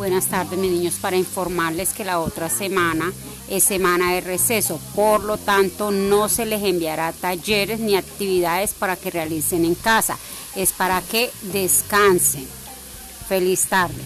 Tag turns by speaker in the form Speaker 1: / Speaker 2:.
Speaker 1: Buenas tardes, mis niños, para informarles que la otra semana es semana de receso, por lo tanto no se les enviará talleres ni actividades para que realicen en casa, es para que descansen. Feliz tarde.